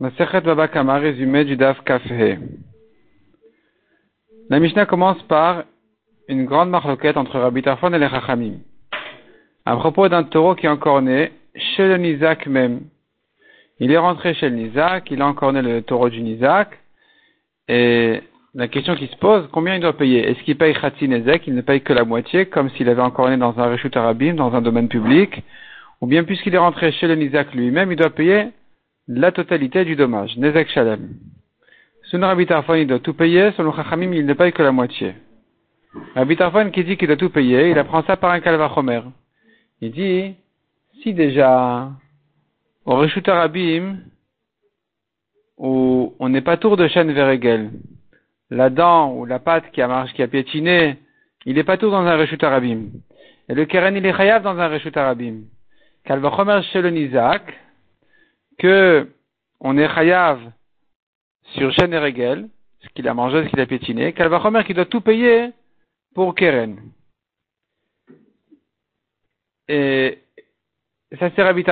Baba résumé du Daf Kafhe. La Mishnah commence par une grande marloquette entre Rabbi Tarfon et les Chachamim. À propos d'un taureau qui est encore né, chez le Nizak même. Il est rentré chez le Nizak, il a encore né le taureau du Nizak, et la question qui se pose, combien il doit payer? Est-ce qu'il paye Khatsi Nezek, il ne paye que la moitié, comme s'il avait encore né dans un Reshut Arabim, dans un domaine public, ou bien puisqu'il est rentré chez le Nizak lui-même, il doit payer la totalité du dommage. Nezek Shalem. Selon Rabbi il doit tout payer. Selon Chachamim, il ne paye que la moitié. Rabbi qui dit qu'il doit tout payer, il apprend ça par un Kalvachomer. Il dit, si déjà, au Rishut Arabim, où on n'est pas tour de chêne Veregel, la dent ou la patte qui a marché, qui a piétiné, il n'est pas tour dans un Rishut Arabim. Et le Keren, il est chayav dans un Rishut Arabim. Kalvachomer chez le Nizak, que on est chayav sur Shen et Regel, ce qu'il a mangé, ce qu'il a pétiné, Kalvachomer qui doit tout payer pour Keren. Et ça c'est Rabbi.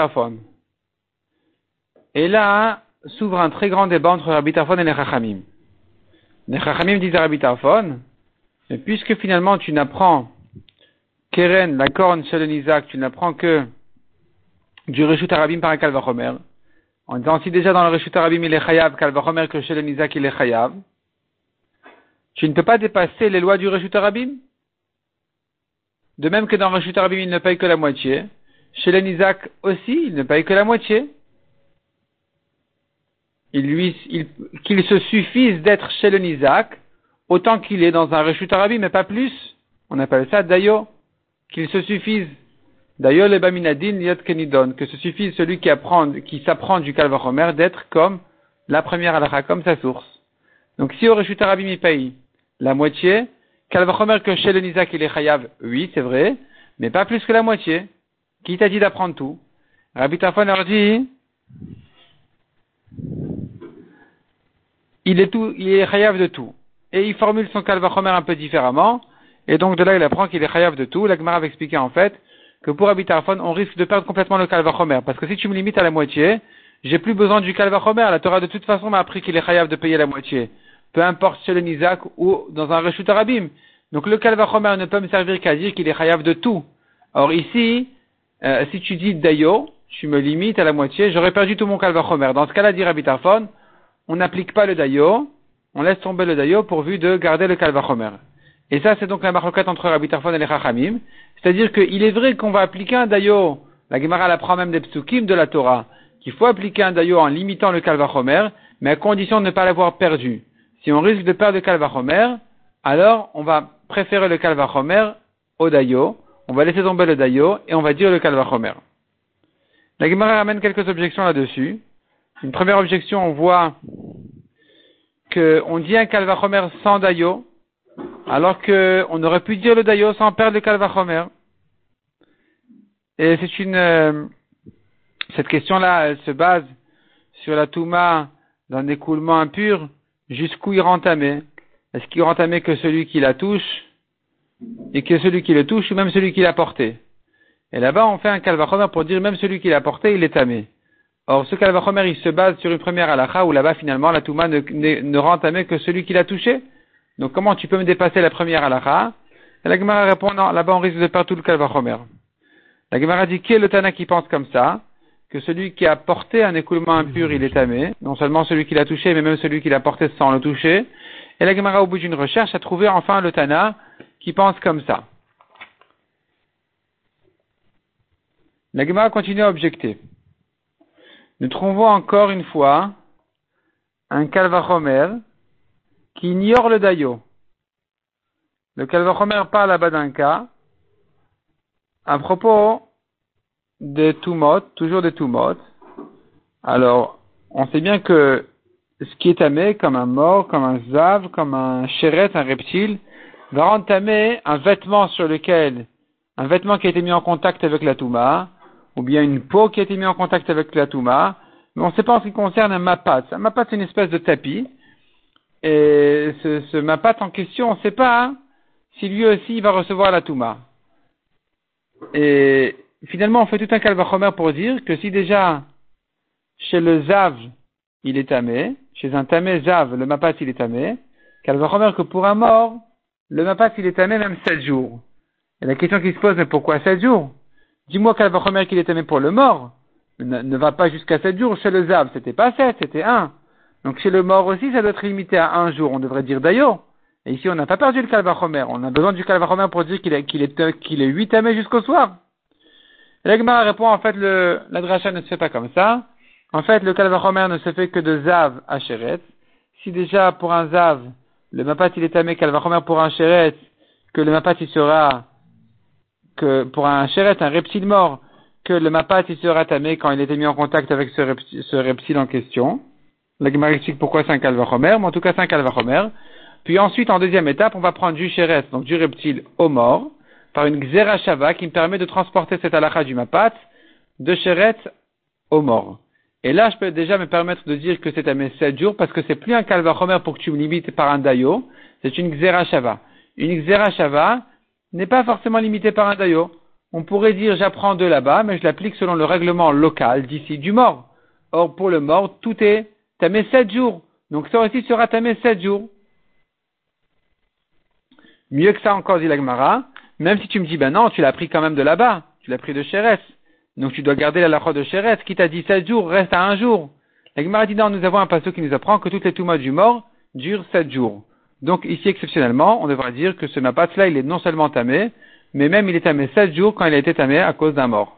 Et là s'ouvre un très grand débat entre Rabbi et les Chachamim. Les Chachamim disent à Rabbi mais puisque finalement tu n'apprends Keren, la corne chez le tu n'apprends que du Reshut Arabim par un Kalvachomer, en disant si déjà dans le Reshut Arabim il est chayav, Kalvachomer que chez le Nizak il est chayav, tu ne peux pas dépasser les lois du Reshut Arabim? De même que dans le Reshut Arabim il ne paye que la moitié, chez le Nizak aussi il ne paye que la moitié. Il lui, qu'il se suffise d'être chez le Nizak, autant qu'il est dans un Reshut Arabim, mais pas plus. On appelle ça Dayo. Qu'il se suffise D'ailleurs, les Baminadin Yot Kenidon, que ce suffit celui qui apprend, qui s'apprend du Kalvachomer d'être comme la première halakha, comme sa source. Donc, si au Reshut Arabim il paye la moitié, Kalvachomer que chez le Nizak il est chayav, oui, c'est vrai, mais pas plus que la moitié. Qui t'a dit d'apprendre tout? Rabbi Tafon leur dit, il est tout, il est chayav de tout. Et il formule son Kalvachomer un peu différemment, et donc de là il apprend qu'il est chayav de tout. La Gemara va expliquer en fait, que pour Abitarphone, on risque de perdre complètement le Kalvachomer. Parce que si tu me limites à la moitié, j'ai plus besoin du Kalvachomer. La Torah de toute façon m'a appris qu'il est chayav de payer la moitié. Peu importe chez le Nizak ou dans un Reshut Arabim. Donc le Kalvachomer ne peut me servir qu'à dire qu'il est chayav de tout. Or ici, euh, si tu dis Dayo, tu me limites à la moitié, j'aurais perdu tout mon Kalvachomer. Dans ce cas-là, dit Abitarphone, on n'applique pas le Dayo, on laisse tomber le Dayo pourvu de garder le Kalvachomer. Et ça, c'est donc la marloquette entre Rabbi Tarfon et les Chachamim. C'est-à-dire qu'il est vrai qu'on va appliquer un dayo, la Gemara l'apprend même des psukim de la Torah, qu'il faut appliquer un dayo en limitant le kalvachomer, mais à condition de ne pas l'avoir perdu. Si on risque de perdre le kalvachomer, alors on va préférer le kalvachomer au dayo, on va laisser tomber le dayo et on va dire le kalvachomer. La Gemara ramène quelques objections là-dessus. Une première objection, on voit qu'on dit un kalvachomer sans dayo, alors qu'on aurait pu dire le dayo sans perdre le kalvachomer. Et c'est une, euh, cette question-là, elle se base sur la touma d'un écoulement impur, jusqu'où il rend tamé. Est-ce qu'il rend tamé que celui qui la touche, et que celui qui le touche, ou même celui qui l'a porté? Et là-bas, on fait un kalvachomer pour dire même celui qui l'a porté, il est tamé. Or, ce kalvachomer, il se base sur une première halakha où là-bas, finalement, la touma ne, ne, que celui qui l'a touché. Donc comment tu peux me dépasser la première halakha Et la Gemara répond non, là-bas on risque de perdre tout le kalvachomer. La Gemara dit qui est le Tana qui pense comme ça Que celui qui a porté un écoulement impur, il est tamé. Non seulement celui qui l'a touché, mais même celui qui l'a porté sans le toucher. Et la Gemara, au bout d'une recherche, a trouvé enfin le Tana qui pense comme ça. La Gemara continue à objecter. Nous trouvons encore une fois un kalvachomer qui ignore le dayo. Le Kalvachomer parle là-bas d'un cas à propos des Tumot, toujours des Tumot. Alors, on sait bien que ce qui est tamé, comme un mort, comme un zav, comme un chéret, un reptile, va tamé un vêtement sur lequel, un vêtement qui a été mis en contact avec la Touma, ou bien une peau qui a été mise en contact avec la Touma, mais on ne sait pas en ce qui concerne un mapat. Un mapat, c'est une espèce de tapis, et ce, mapat en question, on ne sait pas hein, si lui aussi va recevoir la Touma. Et finalement, on fait tout un calvachomer pour dire que si déjà, chez le Zav, il est tamé, chez un tamé zav, le mapat, il est tamé, Kalvachomer que pour un mort, le mapat, il est tamé même sept jours. Et la question qui se pose, mais pourquoi sept jours? Dis-moi Kalvachomer qu'il est tamé pour le mort. Ne, va pas jusqu'à sept jours. Chez le zav, c'était pas sept, c'était un. Donc chez le mort aussi, ça doit être limité à un jour. On devrait dire d'ailleurs. Et ici, on n'a pas perdu le Kalvachomer. On a besoin du Kalvachomer pour dire qu'il est, qu'il est, qu'il est huit tamé jusqu'au soir. L'Egmara répond, en fait, le, la dracha ne se fait pas comme ça. En fait, le Kalvachomer ne se fait que de Zav à Sheret. Si déjà, pour un Zav, le Mapat il est tamé, Kalvachomer pour un Sheret, que le Mapat il sera, que pour un Sheret, un reptile mort, que le Mapat il sera tamé quand il était mis en contact avec ce reptile en question. La explique pourquoi c'est un Kalvachomer, mais en tout cas c'est un Kalvachomer. Puis ensuite, en deuxième étape, on va prendre du Sheret, donc du reptile au mort, par une Xerashava qui me permet de transporter cette halakha du mapat de Sheret au mort. Et là, je peux déjà me permettre de dire que c'est à mes sept jours parce que c'est plus un kalvachomer pour que tu me limites par un dayo, c'est une Xerashava. Une Xerashava n'est pas forcément limitée par un dayo. On pourrait dire j'apprends de là-bas, mais je l'applique selon le règlement local d'ici du mort. Or, pour le mort, tout est mes sept jours. Donc ça aussi sera mes sept jours. Mieux que ça encore, dit l'Agmara, même si tu me dis, ben non, tu l'as pris quand même de là-bas, tu l'as pris de Chéres. Donc tu dois garder la lacha de Chéres, qui t'a dit 7 jours, reste à un jour. La Gemara dit non, nous avons un passage qui nous apprend que toutes les toumas du mort durent 7 jours. Donc ici, exceptionnellement, on devra dire que ce mapat là, il est non seulement tamé, mais même il est tamé 7 jours quand il a été tamé à cause d'un mort.